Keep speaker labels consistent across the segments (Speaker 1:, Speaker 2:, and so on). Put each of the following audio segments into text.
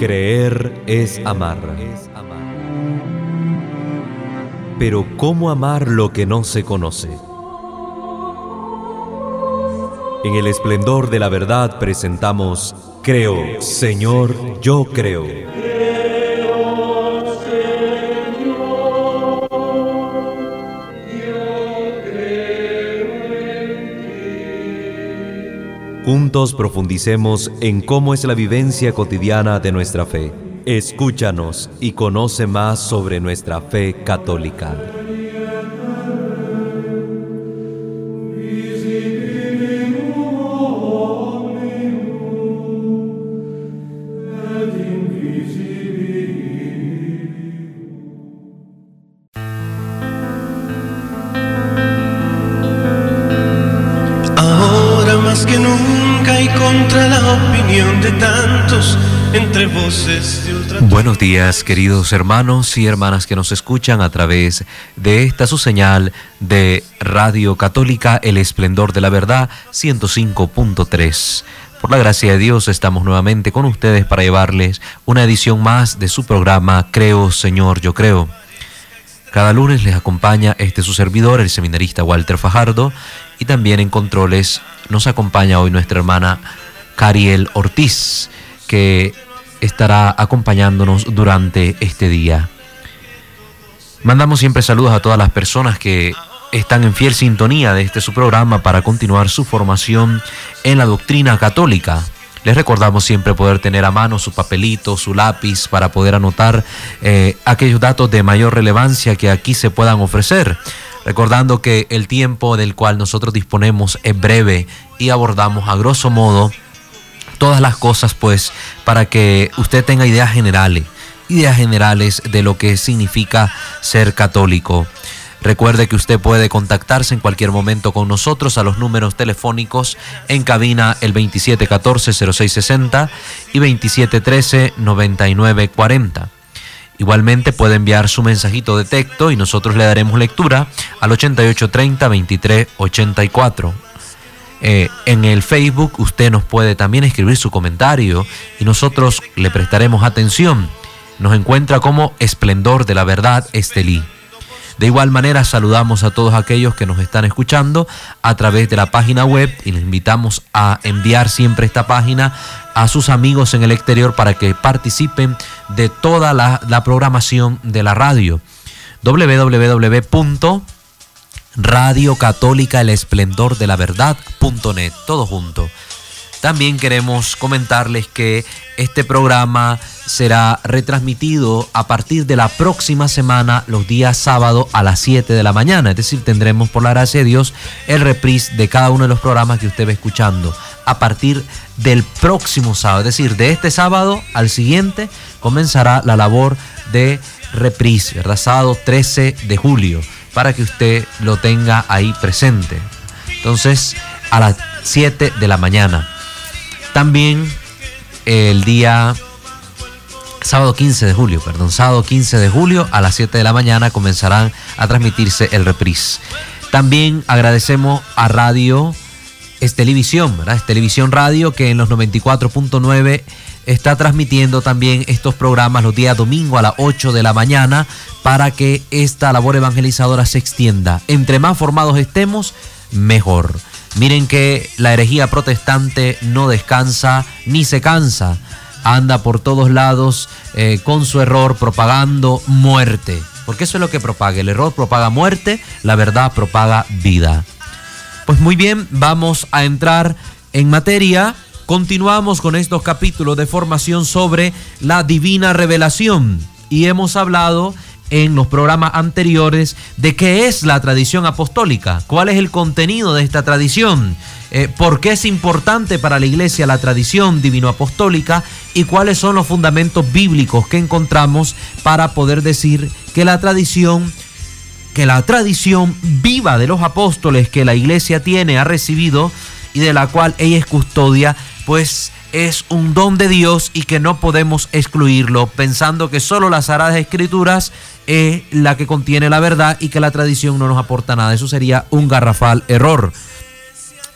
Speaker 1: Creer es amar. Pero ¿cómo amar lo que no se conoce? En el esplendor de la verdad presentamos Creo, Señor, yo creo. Juntos profundicemos en cómo es la vivencia cotidiana de nuestra fe. Escúchanos y conoce más sobre nuestra fe católica. Queridos hermanos y hermanas que nos escuchan a través de esta su señal de Radio Católica El Esplendor de la Verdad 105.3. Por la gracia de Dios estamos nuevamente con ustedes para llevarles una edición más de su programa Creo, Señor, yo creo. Cada lunes les acompaña este su servidor, el seminarista Walter Fajardo, y también en controles nos acompaña hoy nuestra hermana Cariel Ortiz, que estará acompañándonos durante este día. Mandamos siempre saludos a todas las personas que están en fiel sintonía de este su programa para continuar su formación en la doctrina católica. Les recordamos siempre poder tener a mano su papelito, su lápiz para poder anotar eh, aquellos datos de mayor relevancia que aquí se puedan ofrecer. Recordando que el tiempo del cual nosotros disponemos es breve y abordamos a grosso modo todas las cosas pues para que usted tenga ideas generales, ideas generales de lo que significa ser católico. Recuerde que usted puede contactarse en cualquier momento con nosotros a los números telefónicos en cabina el 2714-0660 y 2713-9940. Igualmente puede enviar su mensajito de texto y nosotros le daremos lectura al 8830-2384. Eh, en el Facebook usted nos puede también escribir su comentario y nosotros le prestaremos atención. Nos encuentra como Esplendor de la Verdad Estelí. De igual manera saludamos a todos aquellos que nos están escuchando a través de la página web y les invitamos a enviar siempre esta página a sus amigos en el exterior para que participen de toda la, programación de la radio. www Radio Católica El Esplendor de la Verdad.net, todo junto. También queremos comentarles que este programa será retransmitido a partir de la próxima semana, los días sábado a las 7 de la mañana. Es decir, tendremos por la gracia de Dios el reprise de cada uno de los programas que usted va escuchando a partir del próximo sábado. Es decir, de este sábado al siguiente comenzará la labor de reprise, ¿verdad? Sábado 13 de julio para que usted lo tenga ahí presente. Entonces, a las 7 de la mañana. También el día sábado 15 de julio, perdón, sábado 15 de julio a las 7 de la mañana comenzarán a transmitirse el reprise. También agradecemos a Radio Estelevisión, ¿verdad? Estelevisión Radio que en los 94.9 está transmitiendo también estos programas los días domingo a las 8 de la mañana para que esta labor evangelizadora se extienda. Entre más formados estemos, mejor. Miren que la herejía protestante no descansa ni se cansa. Anda por todos lados eh, con su error propagando muerte. Porque eso es lo que propaga. El error propaga muerte, la verdad propaga vida. Pues muy bien, vamos a entrar en materia. Continuamos con estos capítulos de formación sobre la divina revelación. Y hemos hablado en los programas anteriores de qué es la tradición apostólica, cuál es el contenido de esta tradición, eh, por qué es importante para la iglesia la tradición divino-apostólica y cuáles son los fundamentos bíblicos que encontramos para poder decir que la tradición que la tradición viva de los apóstoles que la iglesia tiene, ha recibido y de la cual ella es custodia, pues es un don de Dios y que no podemos excluirlo pensando que solo las Sagradas Escrituras es la que contiene la verdad y que la tradición no nos aporta nada. Eso sería un garrafal error.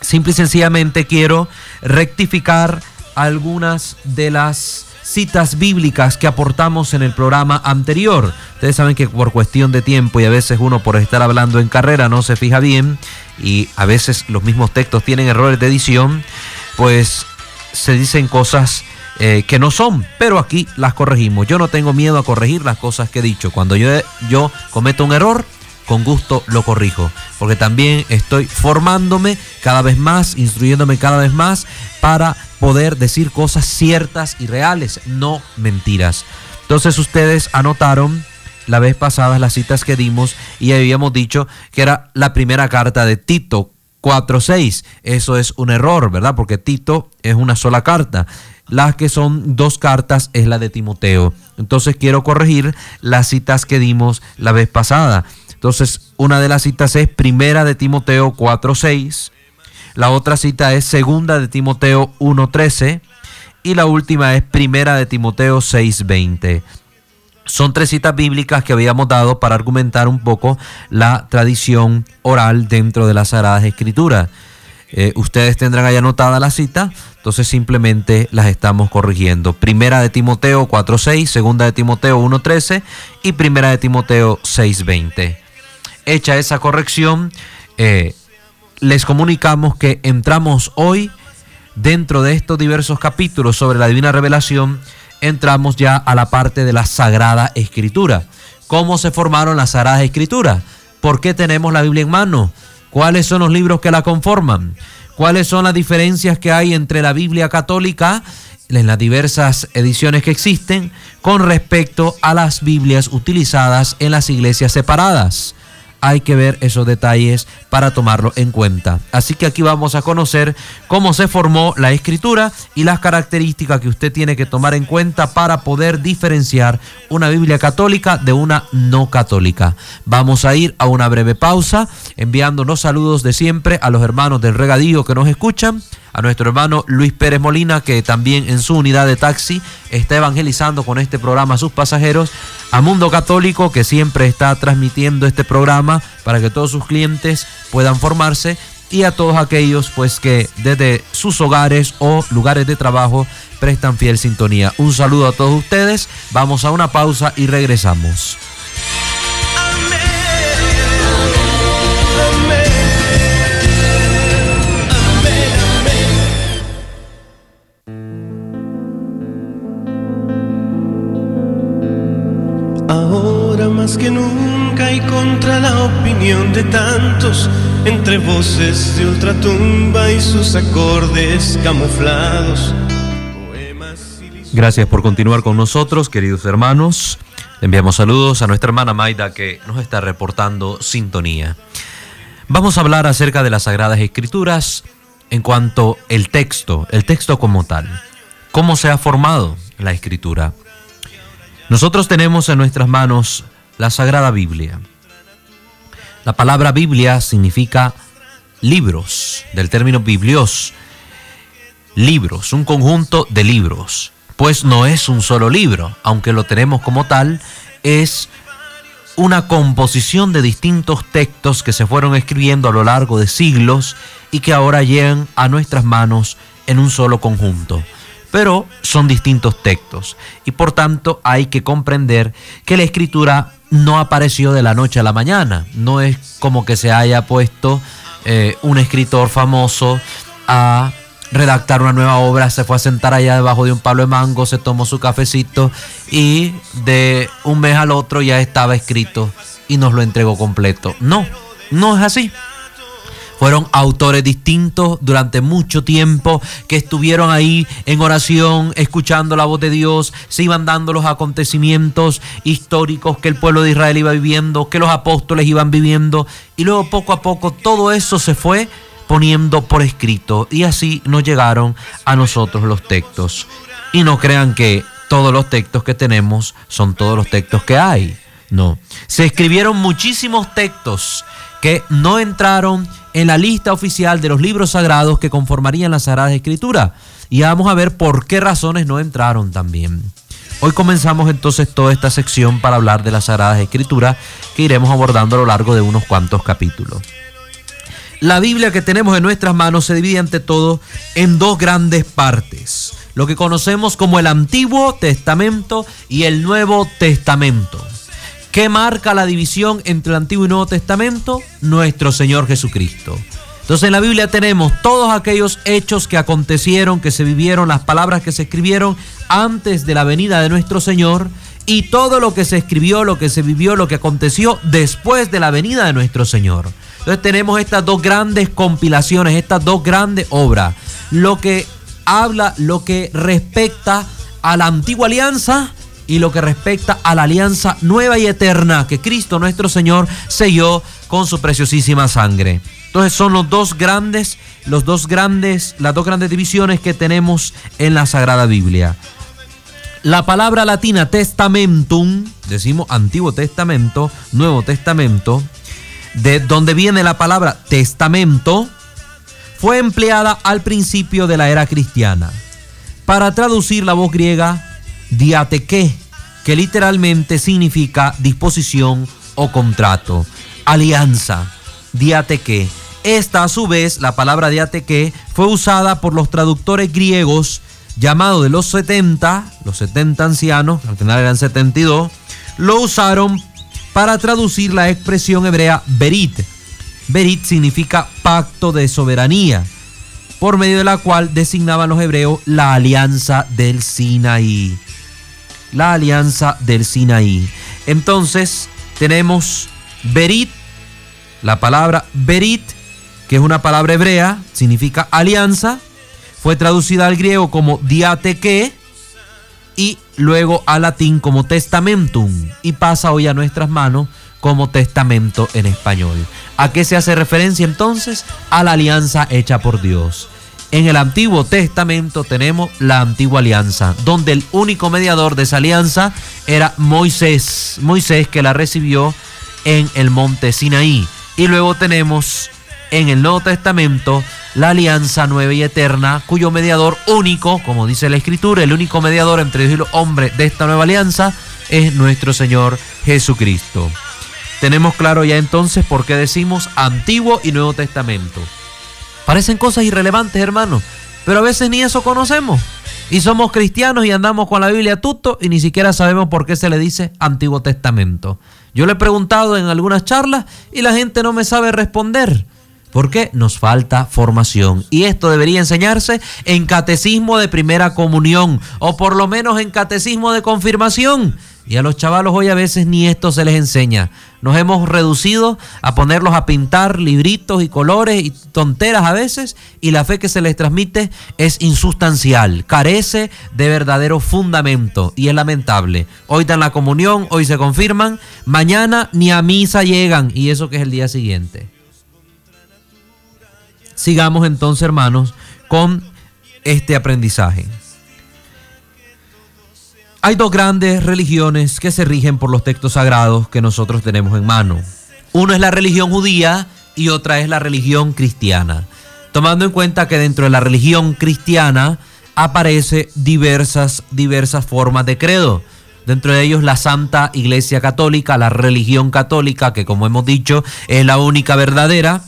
Speaker 1: Simple y sencillamente quiero rectificar algunas de las citas bíblicas que aportamos en el programa anterior. Ustedes saben que por cuestión de tiempo y a veces uno por estar hablando en carrera no se fija bien y a veces los mismos textos tienen errores de edición, pues se dicen cosas eh, que no son, pero aquí las corregimos. Yo no tengo miedo a corregir las cosas que he dicho. Cuando yo, yo cometo un error, con gusto lo corrijo, porque también estoy formándome cada vez más, instruyéndome cada vez más para poder decir cosas ciertas y reales, no mentiras. Entonces ustedes anotaron la vez pasada las citas que dimos y habíamos dicho que era la primera carta de Tito 4.6. Eso es un error, ¿verdad? Porque Tito es una sola carta. Las que son dos cartas es la de Timoteo. Entonces quiero corregir las citas que dimos la vez pasada. Entonces, una de las citas es Primera de Timoteo 4.6, la otra cita es Segunda de Timoteo 1.13 y la última es Primera de Timoteo 6.20. Son tres citas bíblicas que habíamos dado para argumentar un poco la tradición oral dentro de las Sagradas Escrituras. Eh, ustedes tendrán ahí anotada la cita, entonces simplemente las estamos corrigiendo. Primera de Timoteo 4.6, segunda de Timoteo 1.13 y primera de Timoteo 6.20 hecha esa corrección, eh, les comunicamos que entramos hoy dentro de estos diversos capítulos sobre la divina revelación, entramos ya a la parte de la Sagrada Escritura. ¿Cómo se formaron las Sagradas Escrituras? ¿Por qué tenemos la Biblia en mano? ¿Cuáles son los libros que la conforman? ¿Cuáles son las diferencias que hay entre la Biblia católica en las diversas ediciones que existen con respecto a las Biblias utilizadas en las iglesias separadas? Hay que ver esos detalles para tomarlo en cuenta. Así que aquí vamos a conocer cómo se formó la escritura y las características que usted tiene que tomar en cuenta para poder diferenciar una Biblia católica de una no católica. Vamos a ir a una breve pausa enviándonos saludos de siempre a los hermanos del regadío que nos escuchan a nuestro hermano Luis Pérez Molina, que también en su unidad de taxi está evangelizando con este programa a sus pasajeros, a Mundo Católico, que siempre está transmitiendo este programa para que todos sus clientes puedan formarse, y a todos aquellos pues que desde sus hogares o lugares de trabajo prestan fiel sintonía. Un saludo a todos ustedes, vamos a una pausa y regresamos.
Speaker 2: Que nunca y contra la opinión de tantos, entre voces de ultratumba y sus acordes camuflados.
Speaker 1: Gracias por continuar con nosotros, queridos hermanos. enviamos saludos a nuestra hermana Maida que nos está reportando sintonía. Vamos a hablar acerca de las Sagradas Escrituras en cuanto el texto, el texto como tal. ¿Cómo se ha formado la escritura? Nosotros tenemos en nuestras manos la Sagrada Biblia. La palabra Biblia significa libros, del término biblios, libros, un conjunto de libros. Pues no es un solo libro, aunque lo tenemos como tal, es una composición de distintos textos que se fueron escribiendo a lo largo de siglos y que ahora llegan a nuestras manos en un solo conjunto pero son distintos textos y por tanto hay que comprender que la escritura no apareció de la noche a la mañana, no es como que se haya puesto eh, un escritor famoso a redactar una nueva obra, se fue a sentar allá debajo de un palo de mango, se tomó su cafecito y de un mes al otro ya estaba escrito y nos lo entregó completo. No, no es así. Fueron autores distintos durante mucho tiempo que estuvieron ahí en oración, escuchando la voz de Dios, se iban dando los acontecimientos históricos que el pueblo de Israel iba viviendo, que los apóstoles iban viviendo, y luego poco a poco todo eso se fue poniendo por escrito y así nos llegaron a nosotros los textos. Y no crean que todos los textos que tenemos son todos los textos que hay. No, se escribieron muchísimos textos que no entraron en la lista oficial de los libros sagrados que conformarían la Sagrada Escritura. Y vamos a ver por qué razones no entraron también. Hoy comenzamos entonces toda esta sección para hablar de las Sagradas Escrituras que iremos abordando a lo largo de unos cuantos capítulos. La Biblia que tenemos en nuestras manos se divide ante todo en dos grandes partes. lo que conocemos como el Antiguo Testamento y el Nuevo Testamento. ¿Qué marca la división entre el Antiguo y Nuevo Testamento? Nuestro Señor Jesucristo. Entonces en la Biblia tenemos todos aquellos hechos que acontecieron, que se vivieron, las palabras que se escribieron antes de la venida de nuestro Señor y todo lo que se escribió, lo que se vivió, lo que aconteció después de la venida de nuestro Señor. Entonces tenemos estas dos grandes compilaciones, estas dos grandes obras. Lo que habla, lo que respecta a la antigua alianza y lo que respecta a la alianza nueva y eterna que Cristo nuestro Señor selló con su preciosísima sangre. Entonces son los dos grandes, los dos grandes, las dos grandes divisiones que tenemos en la Sagrada Biblia. La palabra latina testamentum, decimos Antiguo Testamento, Nuevo Testamento, de donde viene la palabra testamento, fue empleada al principio de la era cristiana para traducir la voz griega diateque, que literalmente significa disposición o contrato, alianza, diateque. Esta, a su vez, la palabra diateque, fue usada por los traductores griegos llamados de los 70, los 70 ancianos, al final eran 72, lo usaron para traducir la expresión hebrea berit. Berit significa pacto de soberanía, por medio de la cual designaban los hebreos la alianza del Sinaí. La alianza del Sinaí. Entonces tenemos berit, la palabra berit que es una palabra hebrea, significa alianza, fue traducida al griego como diateque y luego al latín como testamentum y pasa hoy a nuestras manos como testamento en español. ¿A qué se hace referencia entonces? A la alianza hecha por Dios. En el Antiguo Testamento tenemos la antigua alianza, donde el único mediador de esa alianza era Moisés, Moisés que la recibió en el monte Sinaí. Y luego tenemos en el Nuevo Testamento la alianza nueva y eterna, cuyo mediador único, como dice la Escritura, el único mediador entre Dios y los hombres de esta nueva alianza es nuestro Señor Jesucristo. Tenemos claro ya entonces por qué decimos Antiguo y Nuevo Testamento. Parecen cosas irrelevantes, hermanos, pero a veces ni eso conocemos. Y somos cristianos y andamos con la Biblia tuto y ni siquiera sabemos por qué se le dice Antiguo Testamento. Yo le he preguntado en algunas charlas y la gente no me sabe responder porque nos falta formación. Y esto debería enseñarse en catecismo de primera comunión o por lo menos en catecismo de confirmación. Y a los chavalos hoy a veces ni esto se les enseña. Nos hemos reducido a ponerlos a pintar libritos y colores y tonteras a veces y la fe que se les transmite es insustancial, carece de verdadero fundamento y es lamentable. Hoy dan la comunión, hoy se confirman, mañana ni a misa llegan y eso que es el día siguiente. Sigamos entonces, hermanos, con este aprendizaje. Hay dos grandes religiones que se rigen por los textos sagrados que nosotros tenemos en mano. Uno es la religión judía y otra es la religión cristiana. Tomando en cuenta que dentro de la religión cristiana aparece diversas, diversas formas de credo. Dentro de ellos la Santa Iglesia Católica, la religión católica, que como hemos dicho es la única verdadera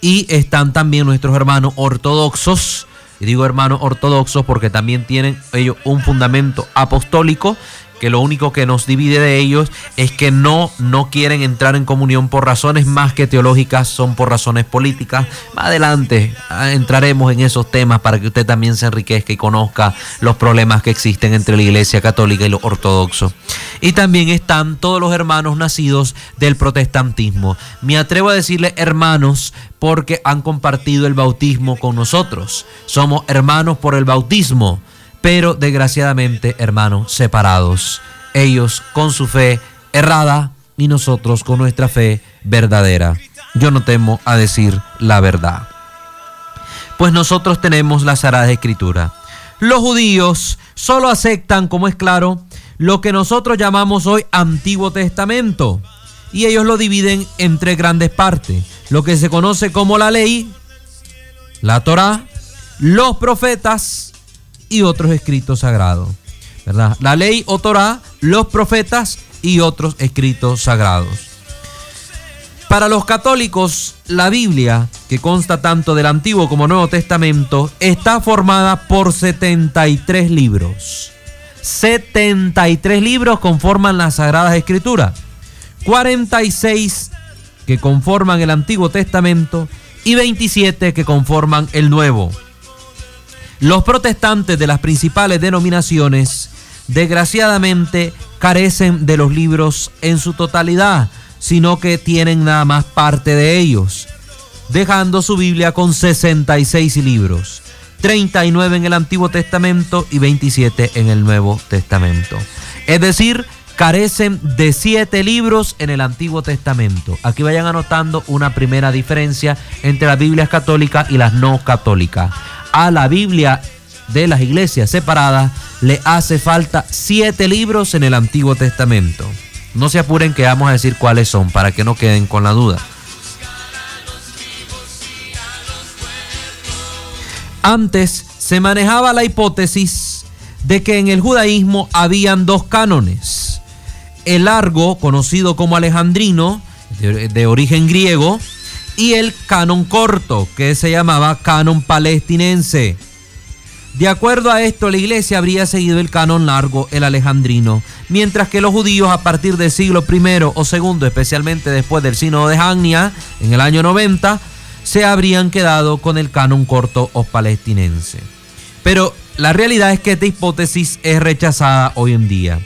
Speaker 1: y están también nuestros hermanos ortodoxos. Y digo hermanos ortodoxos porque también tienen ellos un fundamento apostólico que lo único que nos divide de ellos es que no, no quieren entrar en comunión por razones más que teológicas, son por razones políticas. Más adelante ah, entraremos en esos temas para que usted también se enriquezca y conozca los problemas que existen entre la Iglesia Católica y los ortodoxos. Y también están todos los hermanos nacidos del protestantismo. Me atrevo a decirle hermanos porque han compartido el bautismo con nosotros. Somos hermanos por el bautismo pero desgraciadamente, hermanos, separados. Ellos con su fe errada y nosotros con nuestra fe verdadera. Yo no temo a decir la verdad. Pues nosotros tenemos la Sagrada Escritura. Los judíos solo aceptan, como es claro, lo que nosotros llamamos hoy Antiguo Testamento. Y ellos lo dividen en tres grandes partes. Lo que se conoce como la ley, la Torah, los profetas y otros escritos sagrados. ¿verdad? La ley o Torah, los profetas y otros escritos sagrados. Para los católicos, la Biblia, que consta tanto del Antiguo como Nuevo Testamento, está formada por 73 libros. 73 libros conforman las Sagradas Escrituras. 46 que conforman el Antiguo Testamento y 27 que conforman el Nuevo. Los protestantes de las principales denominaciones, desgraciadamente, carecen de los libros en su totalidad, sino que tienen nada más parte de ellos, dejando su Biblia con 66 libros, 39 en el Antiguo Testamento y 27 en el Nuevo Testamento. Es decir, carecen de siete libros en el Antiguo Testamento. Aquí vayan anotando una primera diferencia entre las Biblias católicas y las no católicas a la Biblia de las iglesias separadas le hace falta siete libros en el Antiguo Testamento. No se apuren que vamos a decir cuáles son para que no queden con la duda. Antes se manejaba la hipótesis de que en el judaísmo habían dos cánones. El largo, conocido como alejandrino, de, de origen griego, y el canon corto, que se llamaba canon palestinense. De acuerdo a esto, la iglesia habría seguido el canon largo, el alejandrino, mientras que los judíos a partir del siglo I o II, especialmente después del sínodo de Jania, en el año 90, se habrían quedado con el canon corto o palestinense. Pero la realidad es que esta hipótesis es rechazada hoy en día.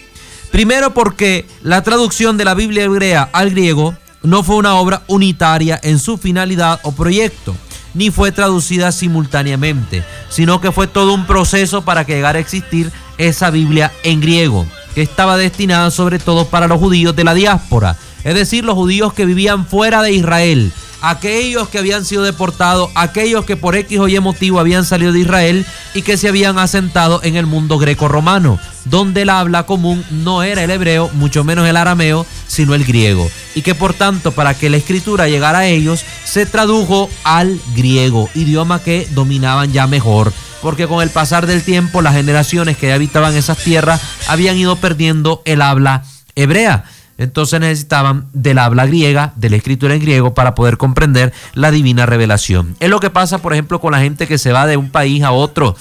Speaker 1: Primero porque la traducción de la Biblia hebrea al griego no fue una obra unitaria en su finalidad o proyecto, ni fue traducida simultáneamente, sino que fue todo un proceso para que llegara a existir esa Biblia en griego, que estaba destinada sobre todo para los judíos de la diáspora, es decir, los judíos que vivían fuera de Israel, aquellos que habían sido deportados, aquellos que por X o Y motivo habían salido de Israel y que se habían asentado en el mundo greco-romano, donde el habla común no era el hebreo, mucho menos el arameo, sino el griego, y que por tanto para que la escritura llegara a ellos se tradujo al griego, idioma que dominaban ya mejor porque con el pasar del tiempo las generaciones que habitaban esas tierras habían ido perdiendo el habla hebrea. Entonces necesitaban del habla griega, de la escritura en griego, para poder comprender la divina revelación. Es lo que pasa, por ejemplo, con la gente que se va de un país a otro,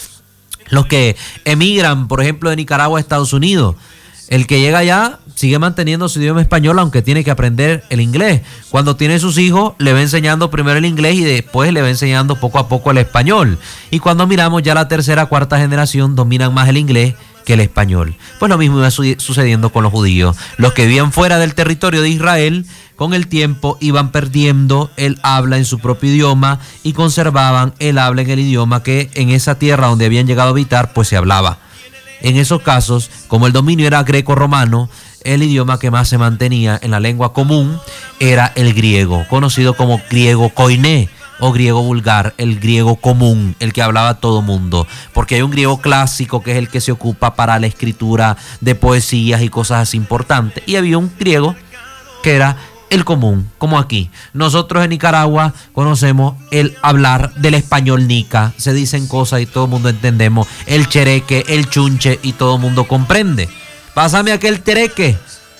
Speaker 1: los que emigran, por ejemplo, de Nicaragua a Estados Unidos. El que llega allá sigue manteniendo su idioma español, aunque tiene que aprender el inglés. Cuando tiene sus hijos, le va enseñando primero el inglés y después le va enseñando poco a poco el español. Y cuando miramos ya la tercera, cuarta generación, dominan más el inglés que el español. Pues lo mismo iba sucediendo con los judíos. Los que vivían fuera del territorio de Israel, con el tiempo iban perdiendo el habla en su propio idioma y conservaban el habla en el idioma que en esa tierra donde habían llegado a habitar, pues se hablaba. En esos casos, como el dominio era greco-romano, el idioma que más se mantenía en la lengua común era el griego, conocido como griego koiné o griego vulgar, el griego común, el que hablaba todo mundo, porque hay un griego clásico que es el que se ocupa para la escritura de poesías y cosas así importantes, y había un griego que era el común, como aquí. Nosotros en Nicaragua conocemos el hablar del español nica, se dicen cosas y todo el mundo entendemos, el chereque, el chunche y todo el mundo comprende. Pásame aquel tereque,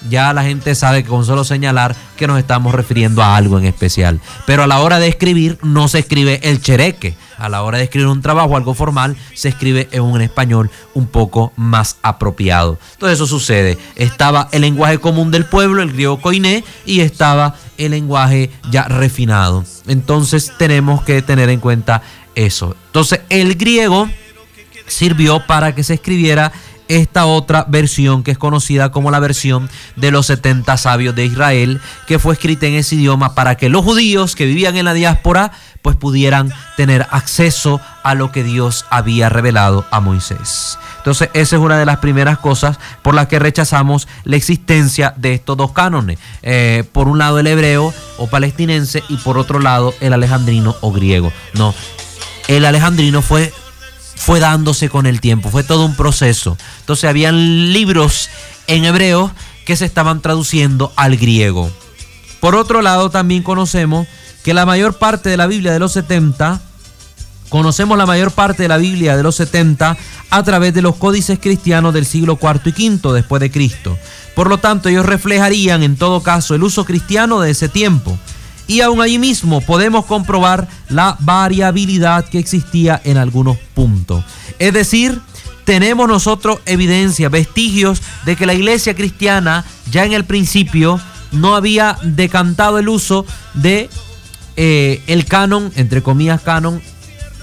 Speaker 1: ya la gente sabe que con solo señalar que nos estamos refiriendo a algo en especial. Pero a la hora de escribir no se escribe el chereque. A la hora de escribir un trabajo, algo formal, se escribe en un español un poco más apropiado. Todo eso sucede. Estaba el lenguaje común del pueblo, el griego koiné, y estaba el lenguaje ya refinado. Entonces tenemos que tener en cuenta eso. Entonces el griego sirvió para que se escribiera esta otra versión que es conocida como la versión de los 70 sabios de Israel, que fue escrita en ese idioma para que los judíos que vivían en la diáspora pues pudieran tener acceso a lo que Dios había revelado a Moisés. Entonces esa es una de las primeras cosas por las que rechazamos la existencia de estos dos cánones. Eh, por un lado el hebreo o palestinense y por otro lado el alejandrino o griego. No, el alejandrino fue fue dándose con el tiempo, fue todo un proceso. Entonces habían libros en hebreo que se estaban traduciendo al griego. Por otro lado, también conocemos que la mayor parte de la Biblia de los 70, conocemos la mayor parte de la Biblia de los 70 a través de los códices cristianos del siglo IV y V después de Cristo. Por lo tanto, ellos reflejarían en todo caso el uso cristiano de ese tiempo. Y aún allí mismo podemos comprobar la variabilidad que existía en algunos puntos. Es decir, tenemos nosotros evidencia, vestigios de que la iglesia cristiana ya en el principio no había decantado el uso de eh, el canon, entre comillas canon,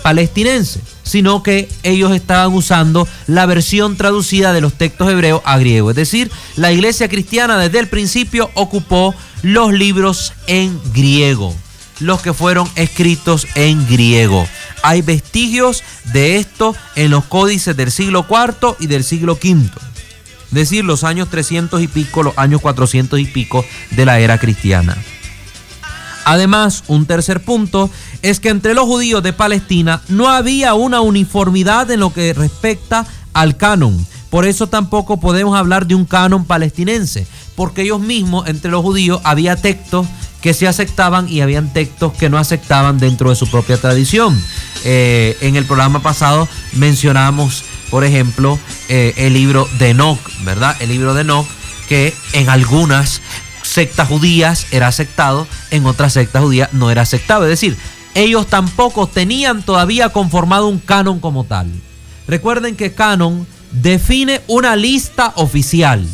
Speaker 1: palestinense, sino que ellos estaban usando la versión traducida de los textos hebreos a griego. Es decir, la iglesia cristiana desde el principio ocupó los libros en griego, los que fueron escritos en griego. Hay vestigios de esto en los códices del siglo IV y del siglo V. Es decir, los años 300 y pico, los años 400 y pico de la era cristiana. Además, un tercer punto es que entre los judíos de Palestina no había una uniformidad en lo que respecta al canon. Por eso tampoco podemos hablar de un canon palestinense, porque ellos mismos, entre los judíos, había textos que se aceptaban y habían textos que no aceptaban dentro de su propia tradición. Eh, en el programa pasado mencionamos, por ejemplo, eh, el libro de Enoch, ¿verdad? El libro de Enoch, que en algunas sectas judías era aceptado, en otras sectas judías no era aceptado. Es decir, ellos tampoco tenían todavía conformado un canon como tal. Recuerden que canon define una lista oficial.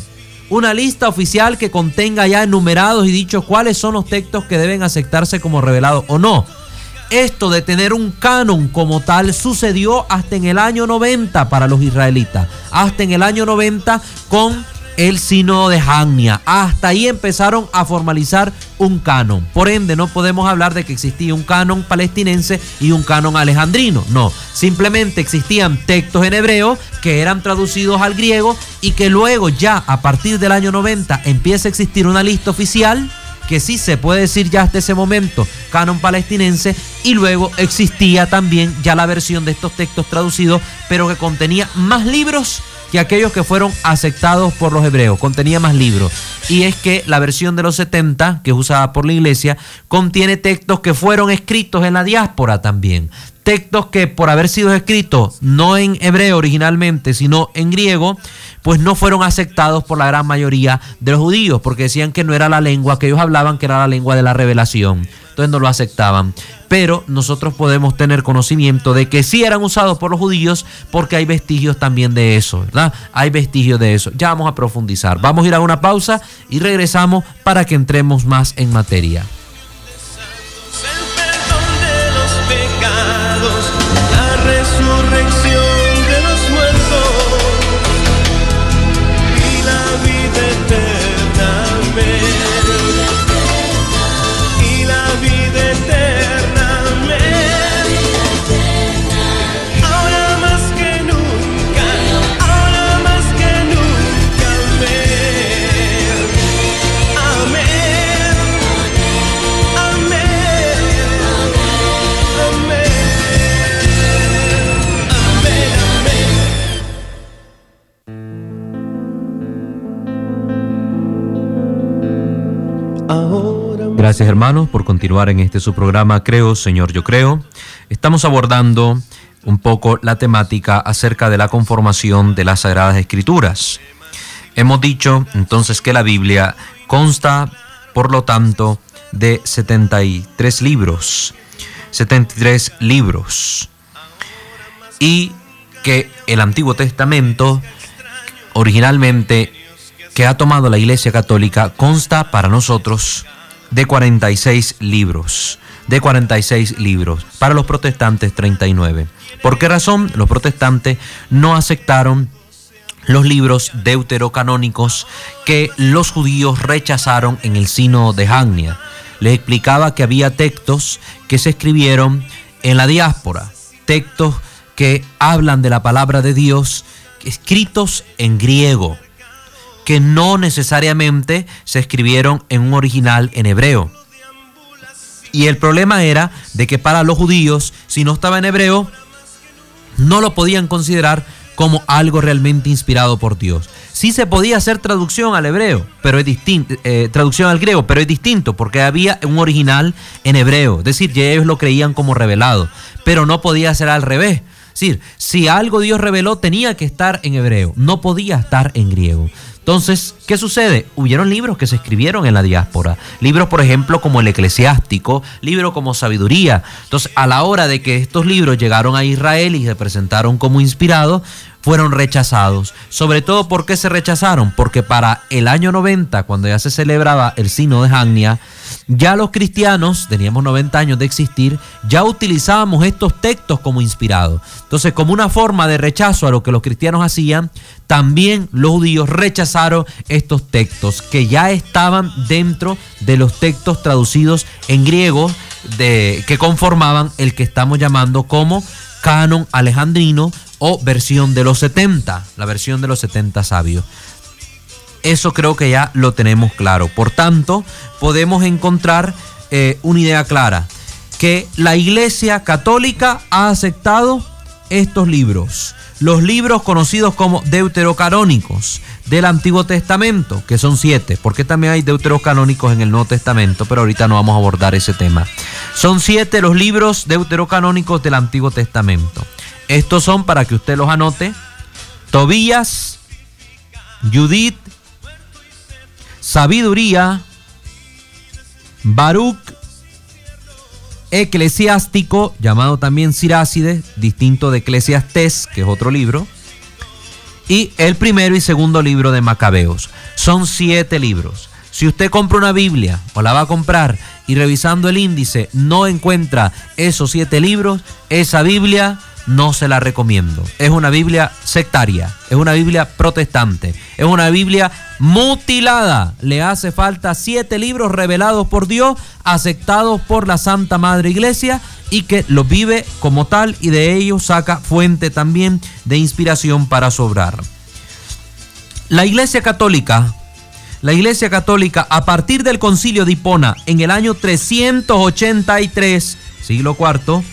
Speaker 1: Una lista oficial que contenga ya enumerados y dichos cuáles son los textos que deben aceptarse como revelados o no. Esto de tener un canon como tal sucedió hasta en el año 90 para los israelitas. Hasta en el año 90 con el sínodo de Jania. Hasta ahí empezaron a formalizar un canon. Por ende, no podemos hablar de que existía un canon palestinense y un canon alejandrino. No, simplemente existían textos en hebreo que eran traducidos al griego y que luego ya a partir del año 90 empieza a existir una lista oficial que sí se puede decir ya hasta ese momento canon palestinense y luego existía también ya la versión de estos textos traducidos pero que contenía más libros que aquellos que fueron aceptados por los hebreos, contenía más libros. Y es que la versión de los 70, que es usada por la iglesia, contiene textos que fueron escritos en la diáspora también. Textos que por haber sido escritos no en hebreo originalmente, sino en griego, pues no fueron aceptados por la gran mayoría de los judíos, porque decían que no era la lengua que ellos hablaban, que era la lengua de la revelación. Entonces no lo aceptaban. Pero nosotros podemos tener conocimiento de que sí eran usados por los judíos, porque hay vestigios también de eso, ¿verdad? Hay vestigios de eso. Ya vamos a profundizar. Vamos a ir a una pausa y regresamos para que entremos más en materia. Hermanos por continuar en este su programa Creo, Señor, yo creo. Estamos abordando un poco la temática acerca de la conformación de las Sagradas Escrituras. Hemos dicho entonces que la Biblia consta, por lo tanto, de 73 libros. 73 libros. Y que el Antiguo Testamento originalmente que ha tomado la Iglesia Católica consta para nosotros de 46 libros. De 46 libros. Para los protestantes 39. ¿Por qué razón? Los protestantes no aceptaron los libros deuterocanónicos que los judíos rechazaron en el sino de Jagnia. Les explicaba que había textos que se escribieron en la diáspora, textos que hablan de la palabra de Dios escritos en griego, que no necesariamente se escribieron en un original en hebreo. Y el problema era de que para los judíos, si no estaba en hebreo, no lo podían considerar como algo realmente inspirado por Dios. Sí se podía hacer traducción al hebreo, pero es distinto, eh, traducción al griego, pero es distinto porque había un original en hebreo, es decir, ya ellos lo creían como revelado, pero no podía ser al revés. Es decir, si algo Dios reveló tenía que estar en hebreo, no podía estar en griego. Entonces, ¿qué sucede? Hubieron libros que se escribieron en la diáspora. Libros, por ejemplo, como el eclesiástico, libros como sabiduría. Entonces, a la hora de que estos libros llegaron a Israel y se presentaron como inspirados, fueron rechazados. Sobre todo, ¿por qué se rechazaron? Porque para el año 90, cuando ya se celebraba el Sino de Jagnia, ya los cristianos, teníamos 90 años de existir, ya utilizábamos estos textos como inspirados. Entonces, como una forma de rechazo a lo que los cristianos hacían, también los judíos rechazaron estos textos que ya estaban dentro de los textos traducidos en griego de, que conformaban el que estamos llamando como canon alejandrino o versión de los 70, la versión de los 70 sabios. Eso creo que ya lo tenemos claro. Por tanto, podemos encontrar eh, una idea clara, que la Iglesia Católica ha aceptado estos libros, los libros conocidos como deuterocanónicos del Antiguo Testamento, que son siete, porque también hay deuterocanónicos en el Nuevo Testamento, pero ahorita no vamos a abordar ese tema. Son siete los libros deuterocanónicos del Antiguo Testamento. Estos son, para que usted los anote, Tobías, Judith, Sabiduría, Baruch, Eclesiástico, llamado también Sirácides, distinto de Eclesiastés, que es otro libro, y el primero y segundo libro de Macabeos. Son siete libros. Si usted compra una Biblia o la va a comprar y revisando el índice no encuentra esos siete libros, esa Biblia no se la recomiendo. Es una Biblia sectaria, es una Biblia protestante, es una Biblia mutilada. Le hace falta siete libros revelados por Dios, aceptados por la Santa Madre Iglesia y que los vive como tal y de ellos saca fuente también de inspiración para sobrar. La Iglesia Católica, la Iglesia Católica a partir del concilio de Hipona en el año 383, siglo IV,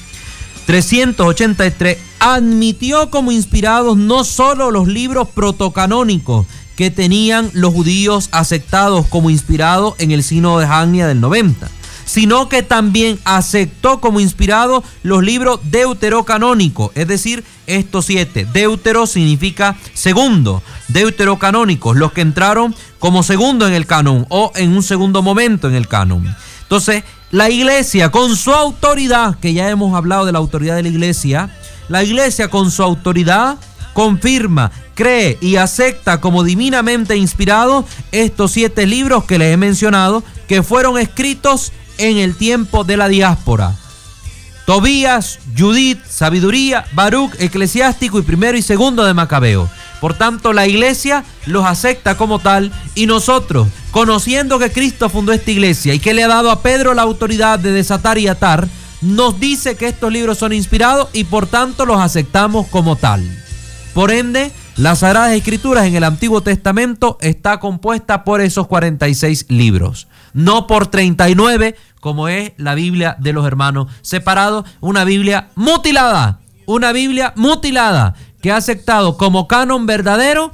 Speaker 1: 383 admitió como inspirados no solo los libros protocanónicos que tenían los judíos aceptados como inspirados en el Sino de Jagnia del 90, sino que también aceptó como inspirados los libros deuterocanónicos, es decir, estos siete. Deutero significa segundo, deuterocanónicos, los que entraron como segundo en el canon o en un segundo momento en el canon. Entonces, la iglesia con su autoridad, que ya hemos hablado de la autoridad de la iglesia, la iglesia con su autoridad confirma, cree y acepta como divinamente inspirados estos siete libros que les he mencionado, que fueron escritos en el tiempo de la diáspora. Tobías, Judith, Sabiduría, Baruch, Eclesiástico y primero y segundo de Macabeo. Por tanto, la iglesia los acepta como tal y nosotros, conociendo que Cristo fundó esta iglesia y que le ha dado a Pedro la autoridad de desatar y atar, nos dice que estos libros son inspirados y por tanto los aceptamos como tal. Por ende, las Sagradas Escrituras en el Antiguo Testamento está compuesta por esos 46 libros, no por 39 como es la Biblia de los hermanos separados, una Biblia mutilada, una Biblia mutilada que ha aceptado como canon verdadero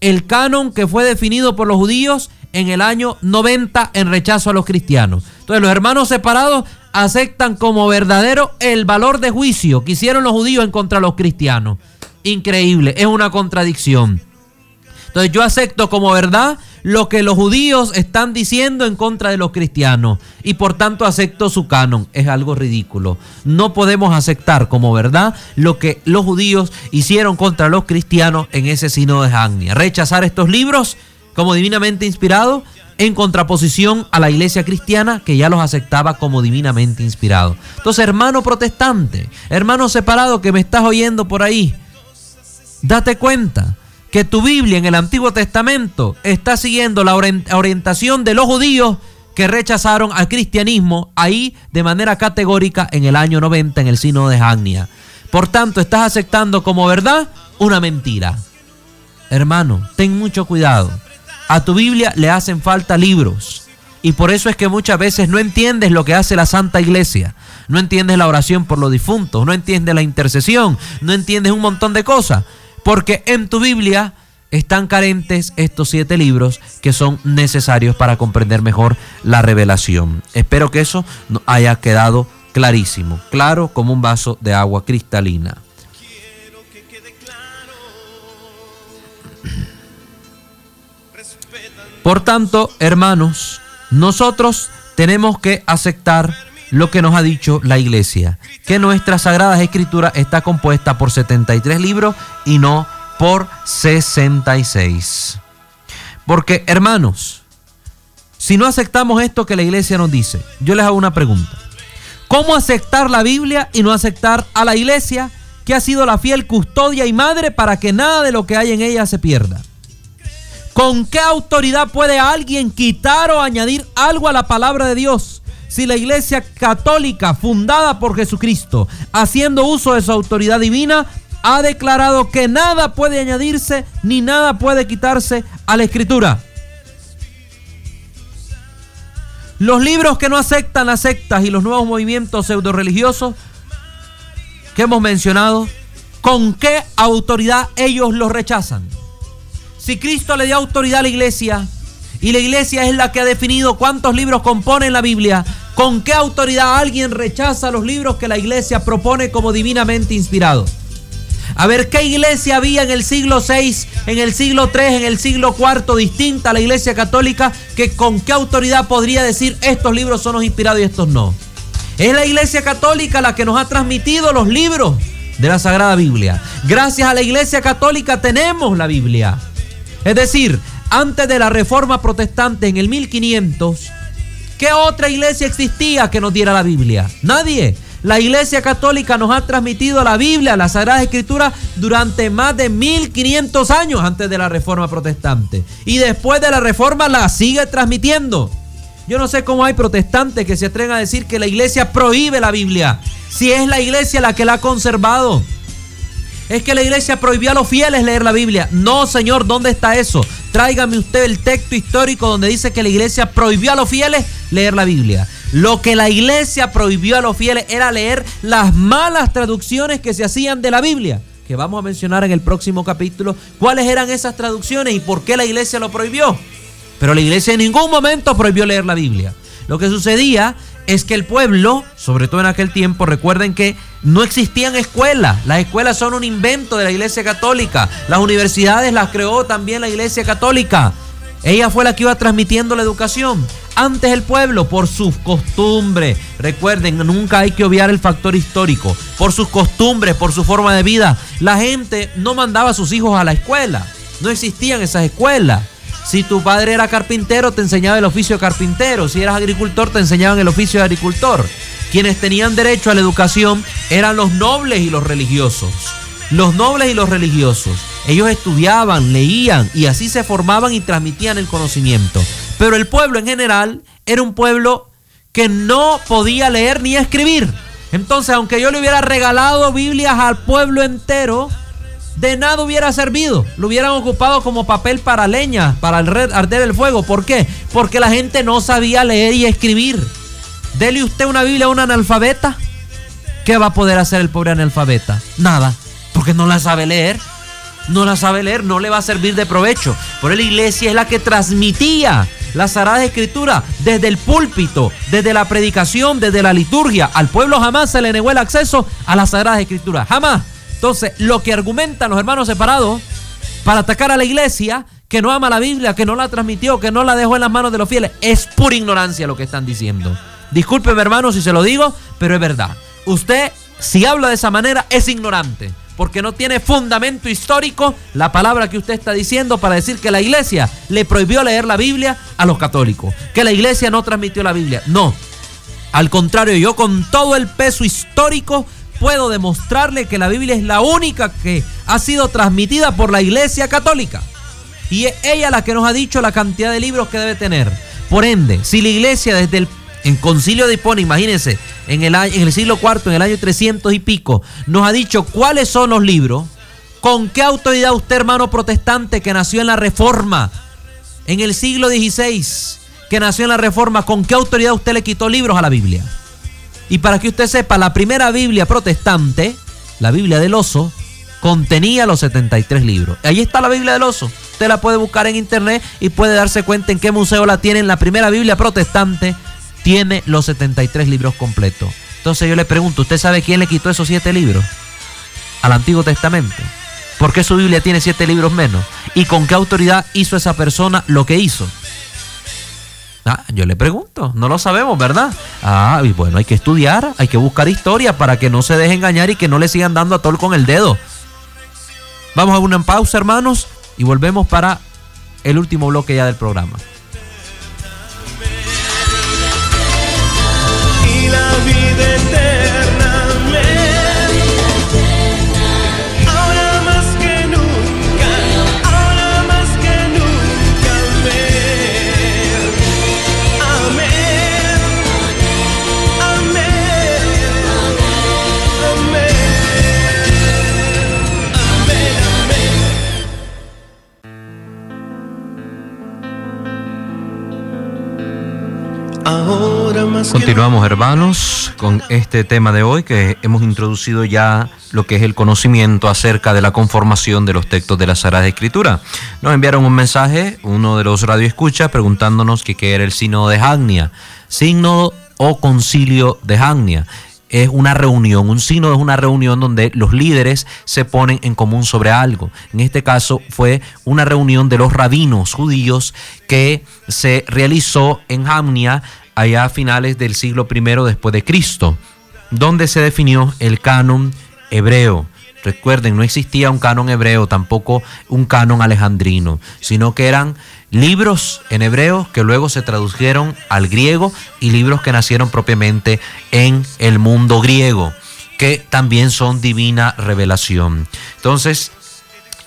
Speaker 1: el canon que fue definido por los judíos en el año 90 en rechazo a los cristianos. Entonces los hermanos separados aceptan como verdadero el valor de juicio que hicieron los judíos en contra los cristianos. Increíble, es una contradicción. Entonces yo acepto como verdad lo que los judíos están diciendo en contra de los cristianos y por tanto acepto su canon. Es algo ridículo. No podemos aceptar como verdad lo que los judíos hicieron contra los cristianos en ese sino de Jagnia. Rechazar estos libros como divinamente inspirados en contraposición a la iglesia cristiana que ya los aceptaba como divinamente inspirados. Entonces, hermano protestante, hermano separado que me estás oyendo por ahí, date cuenta que tu Biblia en el Antiguo Testamento está siguiendo la orientación de los judíos que rechazaron al cristianismo ahí de manera categórica en el año 90 en el Sino de Jagnia. Por tanto, estás aceptando como verdad una mentira. Hermano, ten mucho cuidado. A tu Biblia le hacen falta libros. Y por eso es que muchas veces no entiendes lo que hace la Santa Iglesia. No entiendes la oración por los difuntos, no entiendes la intercesión, no entiendes un montón de cosas. Porque en tu Biblia están carentes estos siete libros que son necesarios para comprender mejor la revelación. Espero que eso haya quedado clarísimo, claro como un vaso de agua cristalina. Por tanto, hermanos, nosotros tenemos que aceptar lo que nos ha dicho la iglesia, que nuestra Sagrada Escritura está compuesta por 73 libros y no por 66. Porque, hermanos, si no aceptamos esto que la iglesia nos dice, yo les hago una pregunta. ¿Cómo aceptar la Biblia y no aceptar a la iglesia que ha sido la fiel custodia y madre para que nada de lo que hay en ella se pierda? ¿Con qué autoridad puede alguien quitar o añadir algo a la palabra de Dios? Si la iglesia católica fundada por Jesucristo, haciendo uso de su autoridad divina, ha declarado que nada puede añadirse ni nada puede quitarse a la escritura. Los libros que no aceptan las sectas y los nuevos movimientos pseudo religiosos que hemos mencionado, ¿con qué autoridad ellos los rechazan? Si Cristo le dio autoridad a la iglesia y la iglesia es la que ha definido cuántos libros compone la Biblia, ¿con qué autoridad alguien rechaza los libros que la iglesia propone como divinamente inspirados? A ver, ¿qué iglesia había en el siglo VI, en el siglo III, en el siglo IV distinta a la iglesia católica que con qué autoridad podría decir estos libros son los inspirados y estos no? Es la iglesia católica la que nos ha transmitido los libros de la Sagrada Biblia. Gracias a la iglesia católica tenemos la Biblia. Es decir, antes de la reforma protestante en el 1500, ¿qué otra iglesia existía que nos diera la Biblia? Nadie. La Iglesia Católica nos ha transmitido la Biblia, la Sagrada Escritura, durante más de 1500 años antes de la Reforma Protestante. Y después de la Reforma la sigue transmitiendo. Yo no sé cómo hay protestantes que se atreven a decir que la Iglesia prohíbe la Biblia, si es la Iglesia la que la ha conservado. Es que la iglesia prohibió a los fieles leer la Biblia. No, Señor, ¿dónde está eso? Tráigame usted el texto histórico donde dice que la iglesia prohibió a los fieles leer la Biblia. Lo que la iglesia prohibió a los fieles era leer las malas traducciones que se hacían de la Biblia, que vamos a mencionar en el próximo capítulo cuáles eran esas traducciones y por qué la iglesia lo prohibió. Pero la iglesia en ningún momento prohibió leer la Biblia. Lo que sucedía es que el pueblo, sobre todo en aquel tiempo, recuerden que no existían escuelas. Las escuelas son un invento de la Iglesia Católica. Las universidades las creó también la Iglesia Católica. Ella fue la que iba transmitiendo la educación. Antes el pueblo, por sus costumbres, recuerden, nunca hay que obviar el factor histórico, por sus costumbres, por su forma de vida, la gente no mandaba a sus hijos a la escuela. No existían esas escuelas. Si tu padre era carpintero, te enseñaba el oficio de carpintero. Si eras agricultor, te enseñaban el oficio de agricultor. Quienes tenían derecho a la educación eran los nobles y los religiosos. Los nobles y los religiosos. Ellos estudiaban, leían y así se formaban y transmitían el conocimiento. Pero el pueblo en general era un pueblo que no podía leer ni escribir. Entonces, aunque yo le hubiera regalado Biblias al pueblo entero, de nada hubiera servido. Lo hubieran ocupado como papel para leña, para arder el fuego. ¿Por qué? Porque la gente no sabía leer y escribir. Dele usted una Biblia a un analfabeta. ¿Qué va a poder hacer el pobre analfabeta? Nada, porque no la sabe leer no la sabe leer, no le va a servir de provecho. Por la iglesia es la que transmitía la Sagrada Escritura desde el púlpito, desde la predicación, desde la liturgia. Al pueblo jamás se le negó el acceso a la Sagrada Escritura, jamás. Entonces, lo que argumentan los hermanos separados para atacar a la iglesia, que no ama la Biblia, que no la transmitió, que no la dejó en las manos de los fieles, es pura ignorancia lo que están diciendo. Discúlpeme hermano si se lo digo, pero es verdad. Usted, si habla de esa manera, es ignorante porque no tiene fundamento histórico la palabra que usted está diciendo para decir que la iglesia le prohibió leer la Biblia a los católicos, que la iglesia no transmitió la Biblia. No, al contrario, yo con todo el peso histórico puedo demostrarle que la Biblia es la única que ha sido transmitida por la iglesia católica. Y es ella la que nos ha dicho la cantidad de libros que debe tener. Por ende, si la iglesia desde el en Concilio de Hipona, imagínense, en el, en el siglo IV, en el año 300 y pico, nos ha dicho cuáles son los libros, con qué autoridad usted, hermano protestante, que nació en la Reforma, en el siglo XVI, que nació en la Reforma, con qué autoridad usted le quitó libros a la Biblia. Y para que usted sepa, la primera Biblia protestante, la Biblia del oso, contenía los 73 libros. Ahí está la Biblia del oso. Usted la puede buscar en internet y puede darse cuenta en qué museo la tienen. La primera Biblia protestante tiene los 73 libros completos. Entonces yo le pregunto, ¿usted sabe quién le quitó esos siete libros? Al Antiguo Testamento. ¿Por qué su Biblia tiene siete libros menos? ¿Y con qué autoridad hizo esa persona lo que hizo? Ah, yo le pregunto, no lo sabemos, ¿verdad? Ah, y bueno, hay que estudiar, hay que buscar historia para que no se deje engañar y que no le sigan dando a tol con el dedo. Vamos a una pausa, hermanos, y volvemos para el último bloque ya del programa.
Speaker 2: Y la vida
Speaker 1: Continuamos hermanos con este tema de hoy que hemos introducido ya lo que es el conocimiento acerca de la conformación de los textos de la Sagrada Escritura. Nos enviaron un mensaje, uno de los radioescuchas, preguntándonos que qué era el signo de Jagnia. Signo o concilio de Jagnia es una reunión, un signo es una reunión donde los líderes se ponen en común sobre algo. En este caso fue una reunión de los rabinos judíos que se realizó en Jamnia allá a finales del siglo I después de Cristo, donde se definió el canon hebreo. Recuerden, no existía un canon hebreo, tampoco un canon alejandrino, sino que eran libros en hebreo que luego se tradujeron al griego y libros que nacieron propiamente en el mundo griego, que también son divina revelación. Entonces,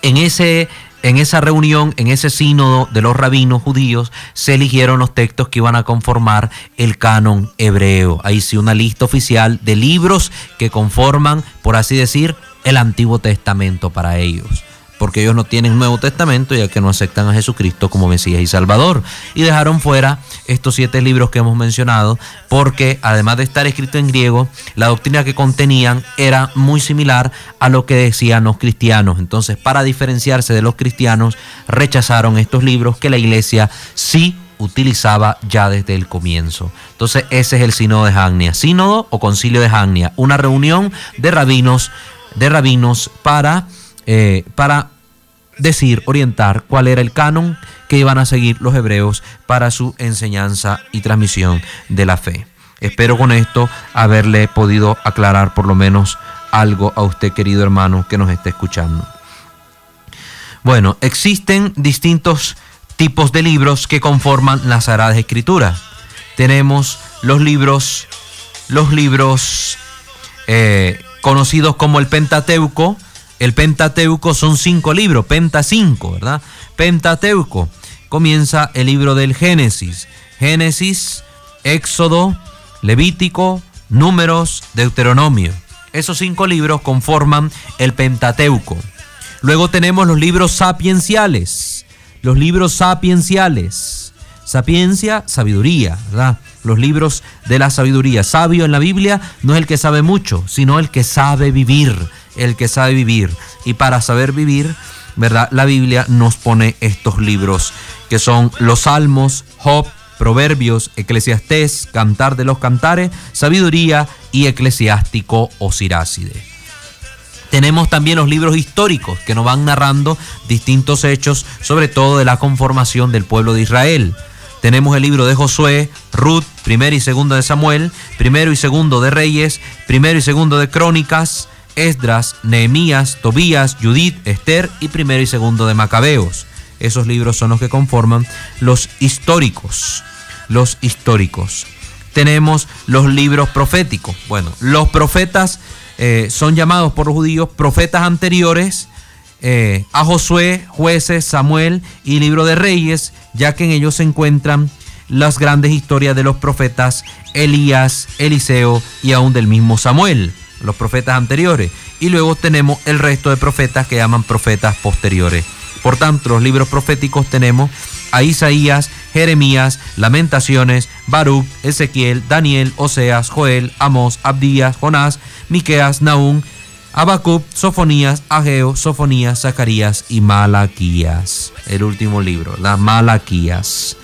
Speaker 1: en ese en esa reunión, en ese sínodo de los rabinos judíos, se eligieron los textos que iban a conformar el canon hebreo. Ahí sí, una lista oficial de libros que conforman, por así decir, el Antiguo Testamento para ellos porque ellos no tienen Nuevo Testamento ya que no aceptan a Jesucristo como Mesías y Salvador. Y dejaron fuera estos siete libros que hemos mencionado porque además de estar escrito en griego, la doctrina que contenían era muy similar a lo que decían los cristianos. Entonces, para diferenciarse de los cristianos, rechazaron estos libros que la iglesia sí utilizaba ya desde el comienzo. Entonces, ese es el sínodo de Jagnia. Sínodo o concilio de Jagnia, una reunión de rabinos, de rabinos para eh, para decir, orientar cuál era el canon que iban a seguir los hebreos para su enseñanza y transmisión de la fe. Espero con esto haberle podido aclarar por lo menos algo a usted, querido hermano, que nos está escuchando. Bueno, existen distintos tipos de libros que conforman las Sagradas Escrituras. Tenemos los libros, los libros eh, conocidos como el Pentateuco, el Pentateuco son cinco libros, Penta cinco, ¿verdad? Pentateuco. Comienza el libro del Génesis. Génesis, Éxodo, Levítico, Números, Deuteronomio. Esos cinco libros conforman el Pentateuco. Luego tenemos los libros sapienciales. Los libros sapienciales. Sapiencia, sabiduría, ¿verdad? Los libros de la sabiduría. Sabio en la Biblia no es el que sabe mucho, sino el que sabe vivir el que sabe vivir. Y para saber vivir, ¿verdad? La Biblia nos pone estos libros que son los Salmos, Job, Proverbios, Eclesiastés, Cantar de los Cantares, Sabiduría y Eclesiástico o Sirácide. Tenemos también los libros históricos que nos van narrando distintos hechos, sobre todo de la conformación del pueblo de Israel. Tenemos el libro de Josué, Ruth, primero y segundo de Samuel, primero y segundo de Reyes, primero y segundo de Crónicas, Esdras, Nehemías, Tobías, Judith, Esther y primero y segundo de Macabeos. Esos libros son los que conforman los históricos. Los históricos. Tenemos los libros proféticos. Bueno, los profetas eh, son llamados por los judíos profetas anteriores eh, a Josué, jueces, Samuel y libro de reyes, ya que en ellos se encuentran las grandes historias de los profetas Elías, Eliseo y aún del mismo Samuel los profetas anteriores, y luego tenemos el resto de profetas que llaman profetas posteriores. Por tanto, los libros proféticos tenemos a Isaías, Jeremías, Lamentaciones, Baruch, Ezequiel, Daniel, Oseas, Joel, Amós, Abdías, Jonás, Miqueas, Naúm, Habacuc, Sofonías, Ageo, Sofonías, Zacarías y Malaquías. El último libro, las Malaquías.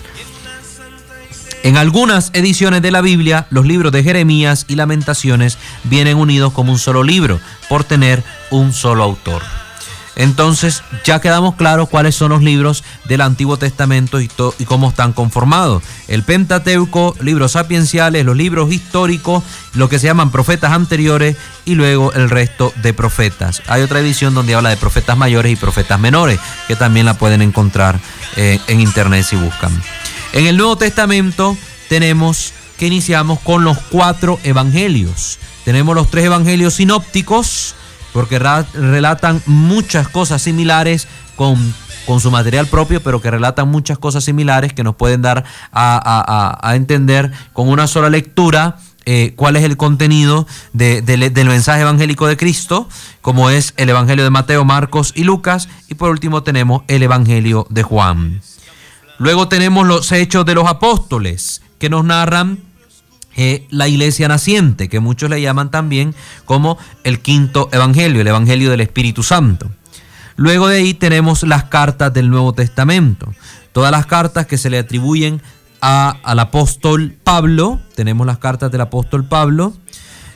Speaker 1: En algunas ediciones de la Biblia, los libros de Jeremías y Lamentaciones vienen unidos como un solo libro, por tener un solo autor. Entonces ya quedamos claros cuáles son los libros del Antiguo Testamento y, cómo están conformados. El Pentateuco, libros sapienciales, los libros históricos, lo que se llaman profetas anteriores y luego el resto de profetas. Hay otra edición donde habla de profetas mayores y profetas menores, que también la pueden encontrar eh, en internet si buscan. En el Nuevo Testamento tenemos que iniciamos con los cuatro evangelios. Tenemos los tres evangelios sinópticos, porque relatan muchas cosas similares con, con, su material propio, pero que relatan muchas cosas similares que nos pueden dar a, entender con una sola lectura eh, cuál es el contenido del mensaje evangélico de Cristo, como es el Evangelio de Mateo, Marcos y Lucas, y por último tenemos el Evangelio de Juan. Luego tenemos los hechos de los apóstoles, que nos narran eh, la iglesia naciente, que muchos le llaman también como el quinto evangelio, el evangelio del Espíritu Santo. Luego de ahí tenemos las cartas del Nuevo Testamento, todas las cartas que se le atribuyen a, al apóstol Pablo, tenemos las cartas del apóstol Pablo,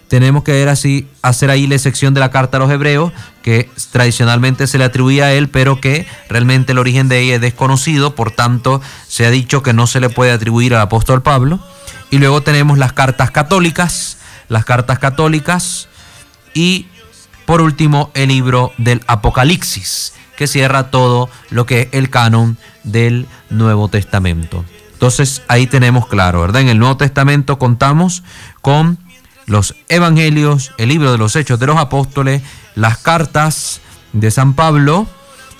Speaker 1: tenemos que ver así, hacer ahí la sección de la carta a los hebreos, que tradicionalmente se le atribuía a él, pero que realmente el origen de ella es desconocido, por tanto se ha dicho que no se le puede atribuir al apóstol Pablo. Y luego tenemos las cartas católicas, las cartas católicas y por último el libro del Apocalipsis, que cierra todo lo que es el canon del Nuevo Testamento. Entonces ahí tenemos claro, ¿verdad? En el Nuevo Testamento contamos con los evangelios, el libro de los hechos de los apóstoles, las cartas de San Pablo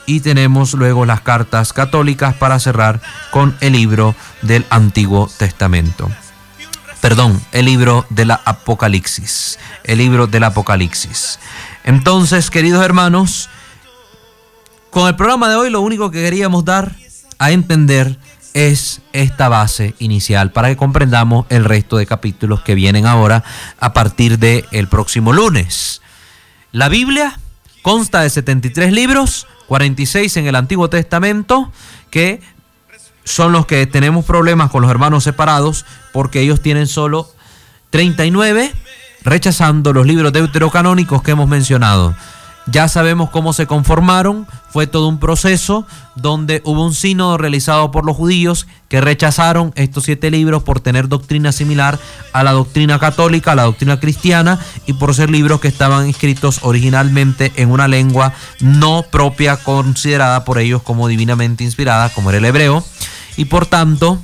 Speaker 1: y tenemos luego las cartas católicas para cerrar con el libro del Antiguo Testamento perdón, el libro de la Apocalipsis, el libro del Apocalipsis. Entonces, queridos hermanos, con el programa de hoy lo único que queríamos dar a entender es esta base inicial para que comprendamos el resto de capítulos que vienen ahora a partir del el próximo lunes. La Biblia consta de 73 libros, 46 en el Antiguo Testamento, que son los que tenemos problemas con los hermanos separados porque ellos tienen solo 39 rechazando los libros deuterocanónicos que hemos mencionado. Ya sabemos cómo se conformaron, fue todo un proceso donde hubo un sínodo realizado por los judíos que rechazaron estos siete libros por tener doctrina similar a la doctrina católica, a la doctrina cristiana y por ser libros que estaban escritos originalmente en una lengua no propia considerada por ellos como divinamente inspirada, como era el hebreo y por tanto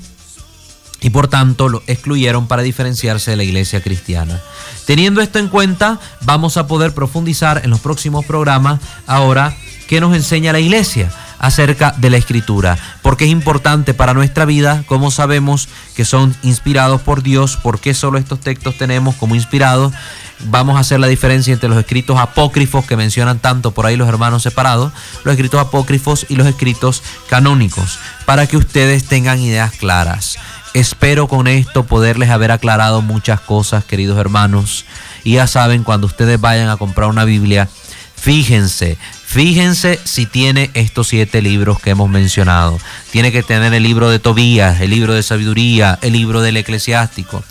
Speaker 1: y por tanto lo excluyeron para diferenciarse de la iglesia cristiana. Teniendo esto en cuenta, vamos a poder profundizar en los próximos programas ahora qué nos enseña la iglesia acerca de la escritura, porque es importante para nuestra vida, como sabemos que son inspirados por Dios, porque solo estos textos tenemos como inspirados vamos a hacer la diferencia entre los escritos apócrifos que mencionan tanto por ahí los hermanos separados, los escritos apócrifos y los escritos canónicos, para que ustedes tengan ideas claras. Espero con esto poderles haber aclarado muchas cosas, queridos hermanos. Y ya saben, cuando ustedes vayan a comprar una Biblia, fíjense, fíjense si tiene estos siete libros que hemos mencionado. Tiene que tener el libro de Tobías, el libro de sabiduría, el libro del eclesiástico.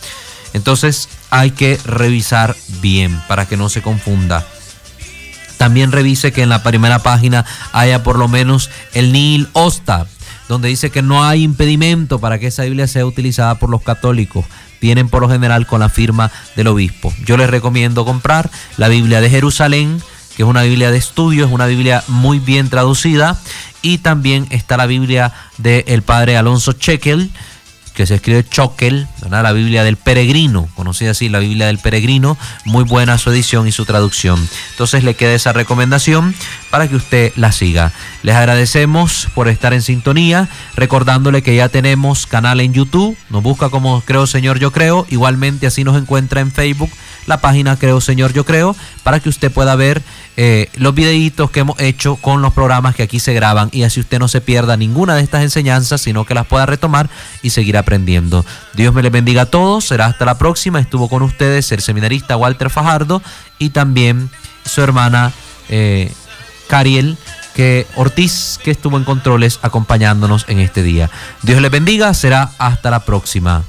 Speaker 1: Entonces hay que revisar bien para que no se confunda. También revise que en la primera página haya por lo menos el Nil Osta, donde dice que no hay impedimento para que esa Biblia sea utilizada por los católicos. Vienen por lo general con la firma del obispo. Yo les recomiendo comprar la Biblia de Jerusalén, que es una Biblia de estudio, es una Biblia muy bien traducida. Y también está la Biblia del padre Alonso Chekel, que se escribe Choquel, la Biblia del Peregrino, conocida así, la Biblia del Peregrino, muy buena su edición y su traducción. Entonces le queda esa recomendación para que usted la siga. Les agradecemos por estar en sintonía, recordándole que ya tenemos canal en YouTube, nos busca como Creo Señor Yo Creo, igualmente así nos encuentra en Facebook la página Creo Señor Yo Creo, para que usted pueda ver eh, los videitos que hemos hecho con los programas que aquí se graban y así usted no se pierda ninguna de estas enseñanzas, sino que las pueda retomar y seguir aprendiendo. Dios me les bendiga a todos, será hasta la próxima. Estuvo con ustedes el seminarista Walter Fajardo y también su hermana eh, Cariel que Ortiz, que estuvo en controles acompañándonos en este día. Dios les bendiga, será hasta la próxima.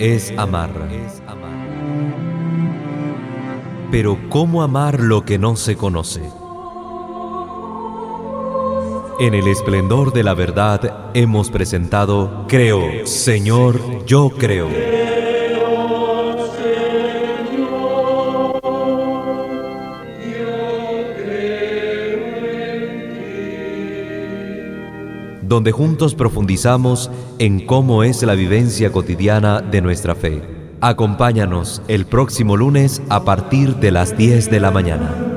Speaker 1: Es amar. Pero ¿cómo amar lo que no se conoce? En el esplendor de la verdad hemos presentado Creo, Señor, yo creo. Donde juntos profundizamos en cómo es la vivencia cotidiana de nuestra fe. Acompáñanos el próximo lunes a partir de las 10 de la mañana.